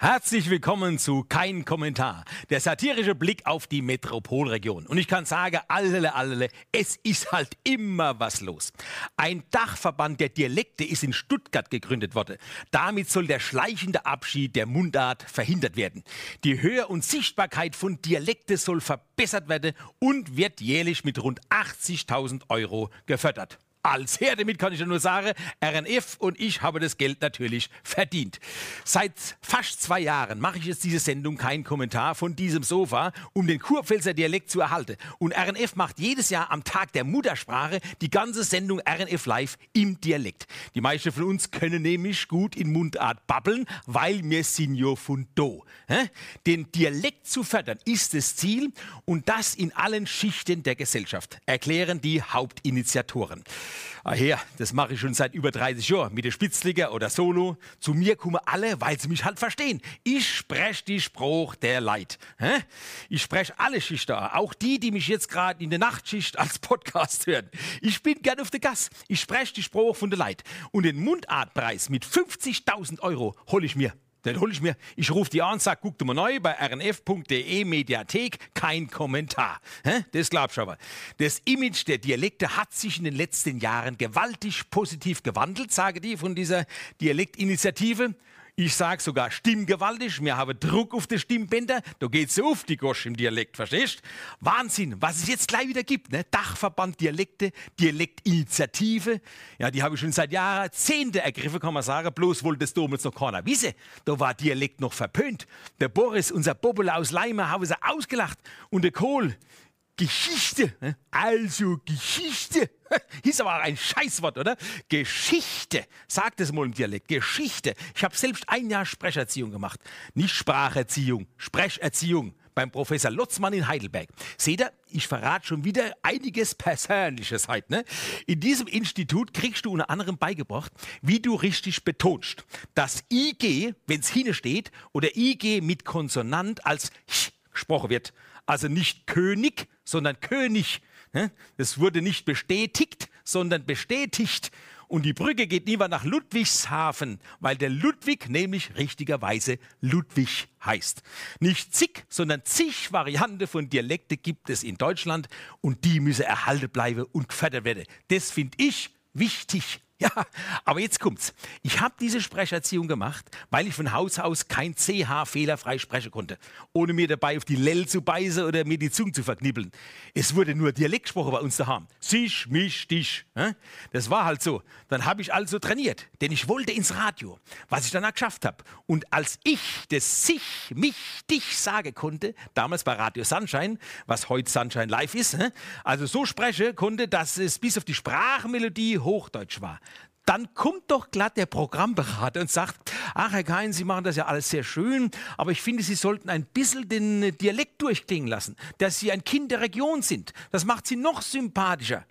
Herzlich willkommen zu Kein Kommentar, der satirische Blick auf die Metropolregion. Und ich kann sagen, allele, allele, es ist halt immer was los. Ein Dachverband der Dialekte ist in Stuttgart gegründet worden. Damit soll der schleichende Abschied der Mundart verhindert werden. Die Höhe und Sichtbarkeit von Dialekte soll verbessert werden und wird jährlich mit rund 80.000 Euro gefördert als Herr. Damit kann ich nur sagen, RNF und ich haben das Geld natürlich verdient. Seit fast zwei Jahren mache ich jetzt diese Sendung kein Kommentar von diesem Sofa, um den Kurpfälzer Dialekt zu erhalten. Und RNF macht jedes Jahr am Tag der Muttersprache die ganze Sendung RNF Live im Dialekt. Die meisten von uns können nämlich gut in Mundart babbeln, weil wir sind ja von do. Den Dialekt zu fördern ist das Ziel und das in allen Schichten der Gesellschaft, erklären die Hauptinitiatoren. Ah her, das mache ich schon seit über 30 Jahren mit der Spitzliger oder Solo. Zu mir kommen alle, weil sie mich halt verstehen. Ich spreche die Spruch der Leid. Ich spreche alle Schichten, auch die, die mich jetzt gerade in der Nachtschicht als Podcast hören. Ich bin gern auf der Gas. Ich spreche die Spruch von der Leid. Und den Mundartpreis mit 50.000 Euro hole ich mir. Den hole ich mir. Ich rufe die an und sage, guck dir mal neu bei rnf.de Mediathek, kein Kommentar. Hä? Das glaubst du aber. Das Image der Dialekte hat sich in den letzten Jahren gewaltig positiv gewandelt, sage die von dieser Dialektinitiative. Ich sage sogar stimmgewaltig, wir haben Druck auf die Stimmbänder, da geht so auf die Gosch im Dialekt, verstehst? Wahnsinn, was es jetzt gleich wieder gibt, ne? Dachverband Dialekte, Dialektinitiative, ja, die habe ich schon seit Jahrzehnten ergriffen, kann man sagen, bloß wollte das damals noch keiner wissen. Da war Dialekt noch verpönt. Der Boris, unser Bobbel aus Leimer, haben sie ausgelacht und der Kohl, Geschichte, ne? also Geschichte, ist aber auch ein Scheißwort, oder? Geschichte, sagt es mal im Dialekt, Geschichte. Ich habe selbst ein Jahr Sprecherziehung gemacht, nicht Spracherziehung, Sprecherziehung beim Professor Lotzmann in Heidelberg. Seht ihr, ich verrate schon wieder einiges Persönliches heute. Ne? In diesem Institut kriegst du unter anderem beigebracht, wie du richtig betonst. Das IG, wenn es hinsteht, oder IG mit Konsonant als Ch gesprochen wird. Also nicht König, sondern König. Es wurde nicht bestätigt, sondern bestätigt. Und die Brücke geht niemand nach Ludwigshafen, weil der Ludwig nämlich richtigerweise Ludwig heißt. Nicht zig, sondern zig Varianten von Dialekte gibt es in Deutschland und die müssen erhalten bleiben und gefördert werden. Das finde ich wichtig. Ja, aber jetzt kommt's. Ich habe diese Sprecherziehung gemacht, weil ich von Haus aus kein CH fehlerfrei sprechen konnte, ohne mir dabei auf die Lell zu beißen oder mir die Zunge zu verknibbeln. Es wurde nur Dialekt gesprochen bei uns daheim. Sich, mich, dich. Das war halt so. Dann habe ich also trainiert, denn ich wollte ins Radio, was ich dann auch geschafft habe. Und als ich das sich, mich, dich sagen konnte, damals bei Radio Sunshine, was heute Sunshine Live ist, also so spreche konnte, dass es bis auf die Sprachmelodie Hochdeutsch war dann kommt doch glatt der Programmberater und sagt, ach Herr Kein, Sie machen das ja alles sehr schön, aber ich finde, Sie sollten ein bisschen den Dialekt durchklingen lassen, dass Sie ein Kind der Region sind. Das macht Sie noch sympathischer.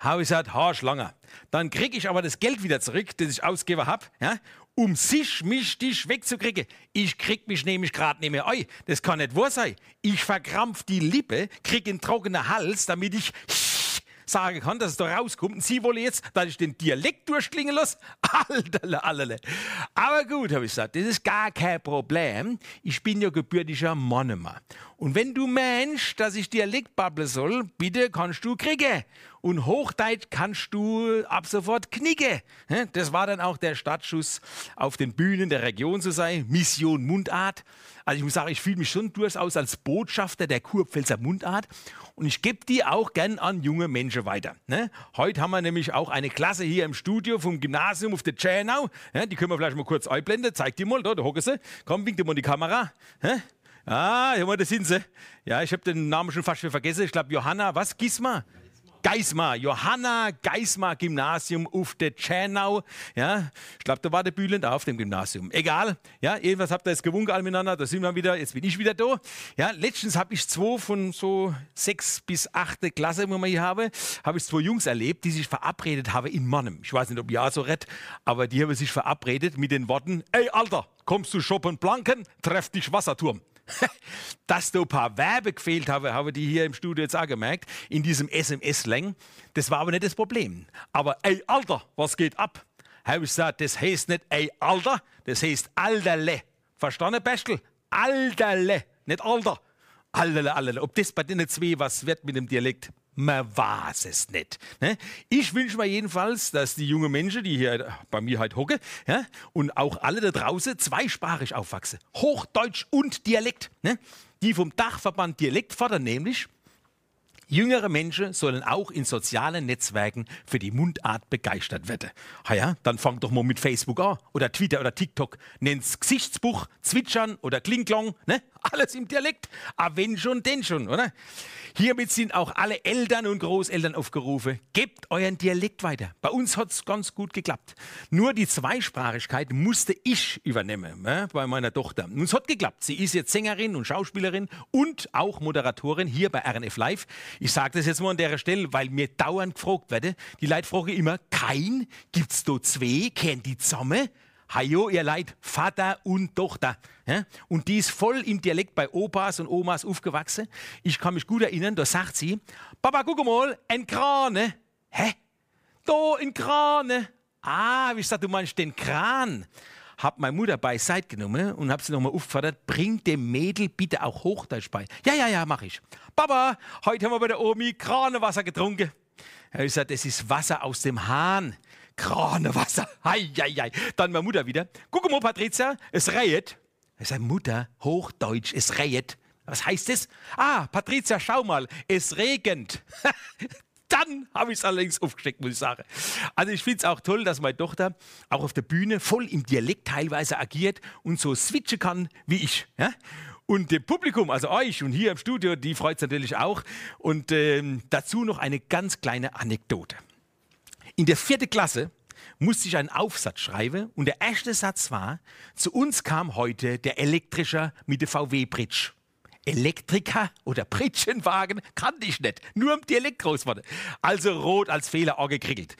Habe ich gesagt, Haarschlanger. Dann kriege ich aber das Geld wieder zurück, das ich ausgegeben habe, ja, um sich, mich, dich wegzukriegen. Ich krieg mich nämlich gerade nicht mehr ein. Das kann nicht wahr sein. Ich verkrampf die Lippe, krieg einen trockenen Hals, damit ich sagen kann, dass es da rauskommt. Und sie wollen jetzt, dass ich den Dialekt durchklingen lasse. Alterle, allerle. Aber gut, habe ich gesagt, das ist gar kein Problem. Ich bin ja gebürtiger Monomer. Und wenn du meinst, dass ich Dialekt babbeln soll, bitte kannst du kriegen. Und Hochdeutsch kannst du ab sofort knicken. Das war dann auch der Startschuss auf den Bühnen der Region zu sein. Mission Mundart. Also ich muss sagen, ich fühle mich schon durchaus als Botschafter der Kurpfälzer Mundart und ich gebe die auch gern an junge Menschen weiter. Ne? Heute haben wir nämlich auch eine Klasse hier im Studio vom Gymnasium auf der Tschernau. Die können wir vielleicht mal kurz einblenden. Zeig die mal, da, da hocken sie. Komm, wink dir mal die Kamera. Ah, ja, da sind sie. Ja, ich habe den Namen schon fast vergessen. Ich glaube, Johanna, was? Gisma? Geismar, Johanna Geismar Gymnasium auf der Tschernau. Ja, ich glaube, da war der Bühlen da auf dem Gymnasium. Egal, ja, irgendwas habt ihr jetzt gewunken miteinander, da sind wir wieder, jetzt bin ich wieder da. Ja, letztens habe ich zwei von so sechs bis achte Klasse, wo wir hier haben, habe ich zwei Jungs erlebt, die sich verabredet haben in Mannem. Ich weiß nicht, ob ja so rett, aber die haben sich verabredet mit den Worten, ey Alter, kommst du shoppen Planken, treff dich Wasserturm. Dass da ein paar Werbe gefehlt haben, haben die hier im Studio jetzt auch gemerkt, in diesem SMS-Lang. Das war aber nicht das Problem. Aber ey, Alter, was geht ab? Habe ich gesagt, das heißt nicht ey, Alter, das heißt Alterle. verstanden, Bestel? Alterle, nicht Alter. Allerle, allerle. Ob das bei denen zwei was wird mit dem Dialekt, man weiß es nicht. Ne? Ich wünsche mir jedenfalls, dass die jungen Menschen, die hier bei mir halt hocken, ja, und auch alle da draußen zweisprachig aufwachsen. Hochdeutsch und Dialekt. Ne? Die vom Dachverband Dialekt fordern nämlich, Jüngere Menschen sollen auch in sozialen Netzwerken für die Mundart begeistert werden. Ha ja, dann fang doch mal mit Facebook an oder Twitter oder TikTok. Nenn's Gesichtsbuch, Zwitschern oder Klingklong, ne? Alles im Dialekt. Aber wenn schon, denn schon, oder? Hiermit sind auch alle Eltern und Großeltern aufgerufen. Gebt euren Dialekt weiter. Bei uns hat es ganz gut geklappt. Nur die Zweisprachigkeit musste ich übernehmen äh, bei meiner Tochter. Und es hat geklappt. Sie ist jetzt Sängerin und Schauspielerin und auch Moderatorin hier bei RNF Live. Ich sage das jetzt mal an der Stelle, weil mir dauernd gefragt werde. Die Leute fragen immer, kein, gibt's da zwei, kennen die zusammen? Hajo, ihr Leid, Vater und Tochter. Ja? Und die ist voll im Dialekt bei Opas und Omas aufgewachsen. Ich kann mich gut erinnern, da sagt sie, Papa, guck mal, ein Krane. Hä? Da, ein Krane. Ah, wie ich sag, du meinst den Kran. Hab meine Mutter beiseite genommen und hab sie nochmal aufgefordert, bring dem Mädel bitte auch Hochdeutsch bei. Ja, ja, ja, mach ich. Papa, heute haben wir bei der Omi Kranewasser getrunken. Er hat gesagt, das ist Wasser aus dem Hahn. Kranewasser. Hei, hei, hei. Dann meine Mutter wieder. Guck mal, Patricia, es reiht. Er sagt, Mutter, Hochdeutsch, es reiht. Was heißt es? Ah, Patricia, schau mal, es regnet. Dann habe ich es allerdings aufgesteckt, muss ich sagen. Also ich finde es auch toll, dass meine Tochter auch auf der Bühne voll im Dialekt teilweise agiert und so switchen kann wie ich. Ja? Und dem Publikum, also euch und hier im Studio, die freut es natürlich auch. Und ähm, dazu noch eine ganz kleine Anekdote. In der vierten Klasse musste ich einen Aufsatz schreiben und der erste Satz war, zu uns kam heute der Elektrischer mit der VW-Bridge. Elektriker oder Pritschenwagen kannte ich nicht, nur groß wurde. Also rot als Fehler angekriegelt.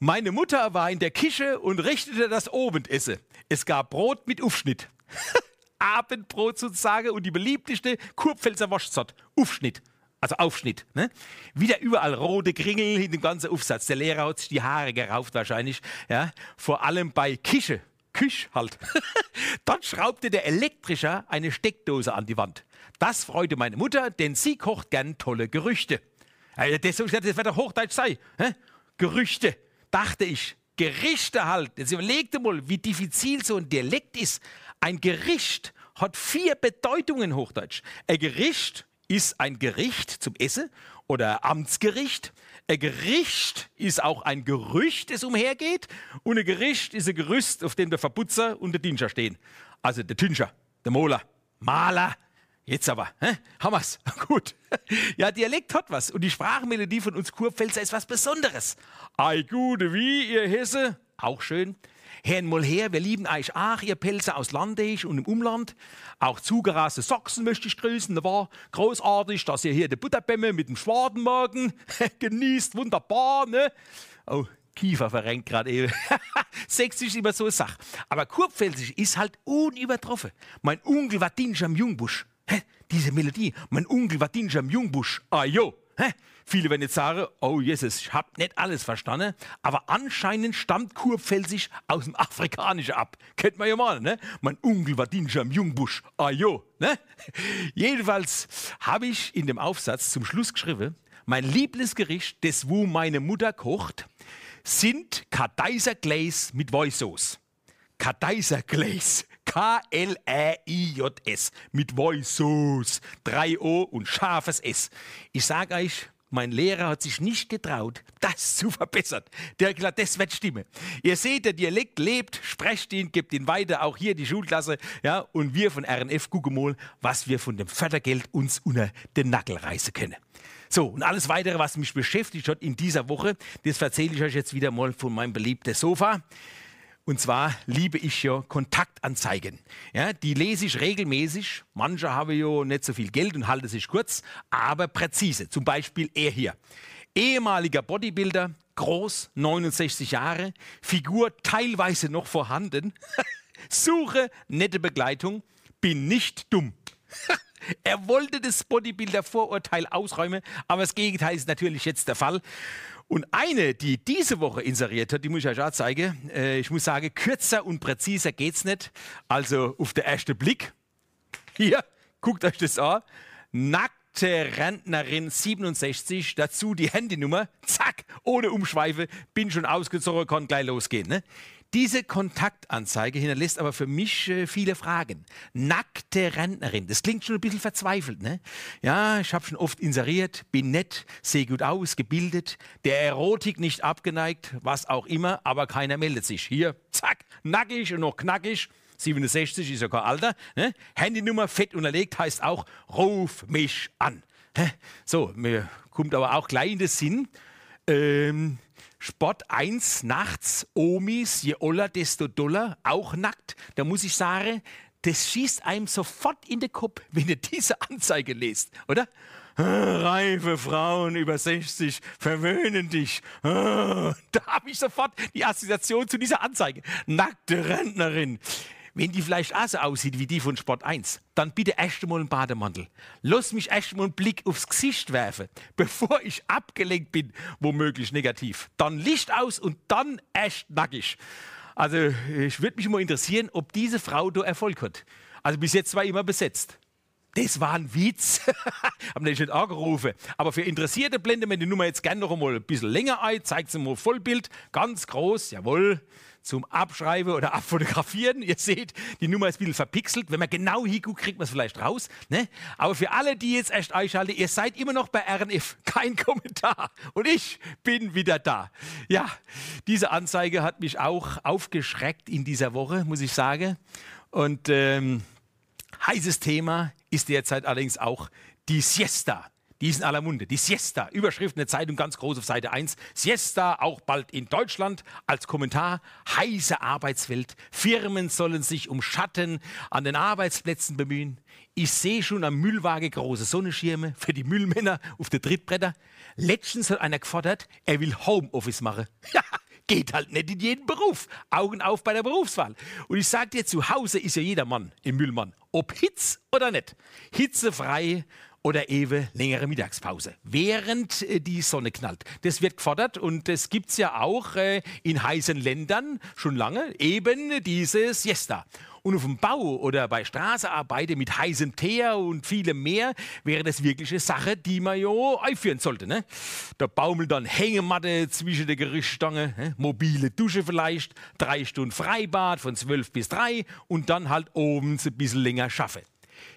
Meine Mutter war in der Küche und richtete das Abendessen. Es gab Brot mit Aufschnitt. Abendbrot sozusagen und die beliebteste Kurpfälzer Waschzart. Aufschnitt also Aufschnitt. Ne? Wieder überall rote Kringel in dem ganzen Aufsatz. Der Lehrer hat sich die Haare gerauft wahrscheinlich. Ja? Vor allem bei Kische. Küch halt. Dort schraubte der Elektrischer eine Steckdose an die Wand. Das freute meine Mutter, denn sie kocht gern tolle Gerüchte. das, das wird doch Hochdeutsch sein. Hä? Gerüchte, dachte ich. Gerichte halt. Jetzt überlegte mal, wie diffizil so ein Dialekt ist. Ein Gericht hat vier Bedeutungen Hochdeutsch. Ein Gericht ist ein Gericht zum Essen oder Amtsgericht. Ein Gericht ist auch ein Gerücht, das umhergeht. Und ein Gericht ist ein Gerüst, auf dem der Verputzer und der Dinscher stehen. Also der Tünscher, der Moler, Maler. Jetzt aber, hä? haben wir's. Gut. Ja, Dialekt hat was. Und die Sprachmelodie von uns Kurpfälzer ist was Besonderes. Ei, gute, wie, ihr Hesse? Auch schön. Herrn mal her, wir lieben euch auch, ihr Pelzer aus Landeich und im Umland. Auch zugeraste Sachsen möchte ich grüßen. Da war großartig, dass ihr hier die Butterbämme mit dem Schwadenmagen genießt. Wunderbar, ne? Oh, Kiefer verrenkt gerade eben. Sächsisch ist immer so eine Sache. Aber Kurpfälzisch ist halt unübertroffen. Mein Onkel war Dinscher am Jungbusch. Diese Melodie. Mein Onkel war Dinscher am Jungbusch. Ah jo. Hä? Viele werden jetzt sagen, oh Jesus, ich habe nicht alles verstanden, aber anscheinend stammt Kurpfälzisch aus dem Afrikanischen ab. Kennt man ja mal, ne? Mein Onkel war Dinscher im Jungbusch. Ah jo, ne? Jedenfalls habe ich in dem Aufsatz zum Schluss geschrieben, mein Lieblingsgericht, das wo meine Mutter kocht, sind Kadeiser Gläs mit Voice-Sauce. Kadeiser Gläs. K-L-A-I-J-S mit Voice-Sauce. 3 O und scharfes S. Ich sage euch, mein Lehrer hat sich nicht getraut, das zu verbessern. Der hat das wird stimmen. Ihr seht, der Dialekt lebt, sprecht ihn, gebt ihn weiter, auch hier die Schulklasse. Ja, und wir von RNF gucken mal, was wir von dem Fördergeld uns unter den Nackel reißen können. So, und alles weitere, was mich beschäftigt hat in dieser Woche, das erzähle ich euch jetzt wieder mal von meinem beliebten Sofa. Und zwar liebe ich ja Kontaktanzeigen. Ja, die lese ich regelmäßig. Manche haben ja nicht so viel Geld und halten sich kurz, aber präzise. Zum Beispiel er hier. Ehemaliger Bodybuilder, groß, 69 Jahre, Figur teilweise noch vorhanden. Suche nette Begleitung, bin nicht dumm. er wollte das Bodybuilder-Vorurteil ausräumen, aber das Gegenteil ist natürlich jetzt der Fall. Und eine, die diese Woche inseriert hat, die muss ich euch auch zeigen. Äh, ich muss sagen, kürzer und präziser geht's nicht. Also auf den ersten Blick. Hier, guckt euch das an. Nackte Rentnerin 67, dazu die Handynummer. Zack, ohne Umschweife, bin schon ausgezogen, kann gleich losgehen. Ne? Diese Kontaktanzeige hinterlässt aber für mich äh, viele Fragen. Nackte Rentnerin, das klingt schon ein bisschen verzweifelt. Ne? Ja, ich habe schon oft inseriert, bin nett, sehe gut aus, gebildet, der Erotik nicht abgeneigt, was auch immer, aber keiner meldet sich. Hier, zack, nackig und noch knackig. 67 ist ja kein Alter. Ne? Handynummer fett unterlegt heißt auch, ruf mich an. So, mir kommt aber auch gleich in den Sinn, ähm, Sport 1 nachts, Omis, je oller, desto doller, auch nackt. Da muss ich sagen, das schießt einem sofort in den Kopf, wenn ihr diese Anzeige lest, oder? Reife Frauen über 60 verwöhnen dich. Da habe ich sofort die Assoziation zu dieser Anzeige. Nackte Rentnerin. Wenn die vielleicht auch so aussieht wie die von Sport 1, dann bitte erst einmal einen Bademantel. Lass mich erst einmal einen Blick aufs Gesicht werfen, bevor ich abgelenkt bin, womöglich negativ. Dann Licht aus und dann echt nackig. Also, ich würde mich mal interessieren, ob diese Frau da Erfolg hat. Also, bis jetzt war immer besetzt. Das war ein Witz. Haben den nicht angerufen. Aber für Interessierte blenden wir die Nummer jetzt gerne noch einmal ein bisschen länger ein. Zeigt sie mal Vollbild. Ganz groß. Jawohl zum Abschreiben oder Abfotografieren. Ihr seht, die Nummer ist ein bisschen verpixelt. Wenn man genau hinguckt, kriegt man es vielleicht raus. Ne? Aber für alle, die jetzt erst einschalten, ihr seid immer noch bei RNF. Kein Kommentar. Und ich bin wieder da. Ja, diese Anzeige hat mich auch aufgeschreckt in dieser Woche, muss ich sagen. Und ähm, heißes Thema ist derzeit allerdings auch die Siesta. Die ist in aller Munde. Die Siesta. Überschrift in der Zeitung ganz groß auf Seite 1. Siesta auch bald in Deutschland. Als Kommentar. Heiße Arbeitswelt. Firmen sollen sich um Schatten an den Arbeitsplätzen bemühen. Ich sehe schon am Müllwagen große Sonnenschirme für die Müllmänner auf der Trittbretter. Letztens hat einer gefordert, er will Homeoffice machen. Ja, geht halt nicht in jeden Beruf. Augen auf bei der Berufswahl. Und ich sage dir, zu Hause ist ja jeder Mann im Müllmann. Ob Hitz oder nicht. Hitzefrei oder eben längere Mittagspause, während äh, die Sonne knallt. Das wird gefordert und das gibt es ja auch äh, in heißen Ländern schon lange, eben diese Siesta. Und auf dem Bau oder bei Straßenarbeiten mit heißem Teer und vielem mehr wäre das wirklich eine Sache, die man ja einführen sollte. Ne? Da baumelt dann Hängematte zwischen der Gerichtsstange, ne? mobile Dusche vielleicht, drei Stunden Freibad von 12 bis 3 und dann halt oben ein bisschen länger schaffen.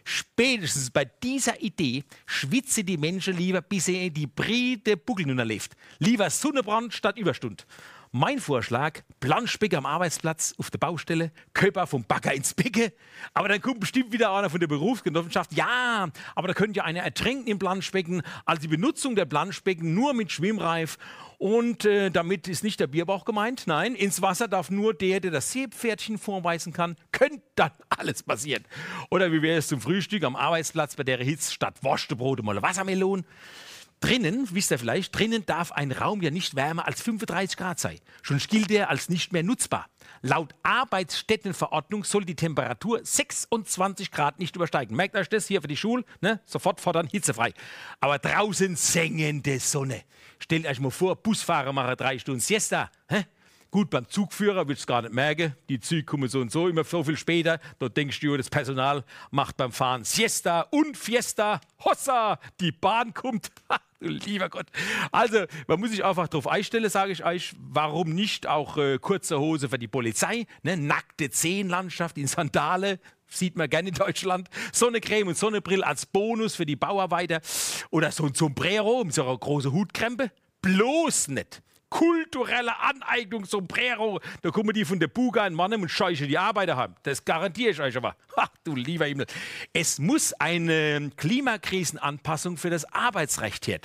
Spätestens bei dieser Idee schwitzen die Menschen lieber, bis sie die Brite Buckel erlebt. Lieber Sonnenbrand statt Überstund. Mein Vorschlag, Planschbecker am Arbeitsplatz, auf der Baustelle, Köper vom Bagger ins Becke. Aber dann kommt bestimmt wieder einer von der Berufsgenossenschaft. Ja, aber da könnte ja einer ertränken im Planschbecken. Also die Benutzung der Planschbecken nur mit Schwimmreif. Und äh, damit ist nicht der Bierbauch gemeint. Nein, ins Wasser darf nur der, der das Seepferdchen vorweisen kann. Könnte dann alles passieren. Oder wie wäre es zum Frühstück am Arbeitsplatz bei der Hitze statt Wurstbrot mal Wassermelonen? Drinnen, wisst ihr vielleicht, drinnen darf ein Raum ja nicht wärmer als 35 Grad sein. Schon gilt er als nicht mehr nutzbar. Laut Arbeitsstättenverordnung soll die Temperatur 26 Grad nicht übersteigen. Merkt euch das hier für die Schule? Ne? Sofort fordern, hitzefrei. Aber draußen sengende Sonne. Stellt euch mal vor, Busfahrer machen drei Stunden Siesta. Hä? Gut, beim Zugführer willst du gar nicht merken. Die Züge kommen so und so immer so viel später. Da denkst du, das Personal macht beim Fahren Siesta und Fiesta. Hossa, die Bahn kommt. du lieber Gott. Also, man muss sich einfach darauf einstellen, sage ich euch. Warum nicht auch äh, kurze Hose für die Polizei? Ne? Nackte Zehenlandschaft in Sandale. Sieht man gerne in Deutschland. Sonnecreme und Sonnenbrille als Bonus für die Bauarbeiter. Oder so ein Sombrero mit so einer großen Hutkrempe. Bloß nicht kulturelle Aneignung, Sombrero. Da kommen die von der Buga in Mannem und scheuchen die Arbeiter haben. Das garantiere ich euch aber. Ach du lieber Himmel. Es muss eine Klimakrisenanpassung für das Arbeitsrecht her.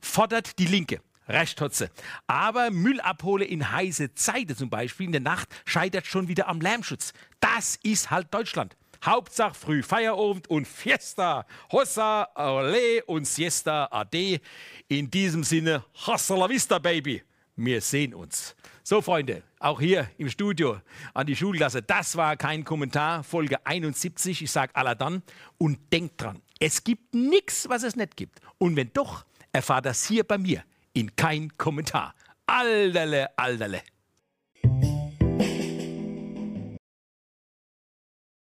Fordert die Linke. Recht hat sie. Aber Müllabhole in heiße Zeiten zum Beispiel in der Nacht scheitert schon wieder am Lärmschutz. Das ist halt Deutschland. Hauptsache früh Feierabend und Fiesta, Hossa, Ole und Siesta Ade. In diesem Sinne, hasta la vista, Baby wir sehen uns. So, Freunde, auch hier im Studio an die Schulklasse, das war kein Kommentar, Folge 71. Ich sage Aladan und denkt dran, es gibt nichts, was es nicht gibt. Und wenn doch, erfahrt das hier bei mir in kein Kommentar. Alterle, alterle.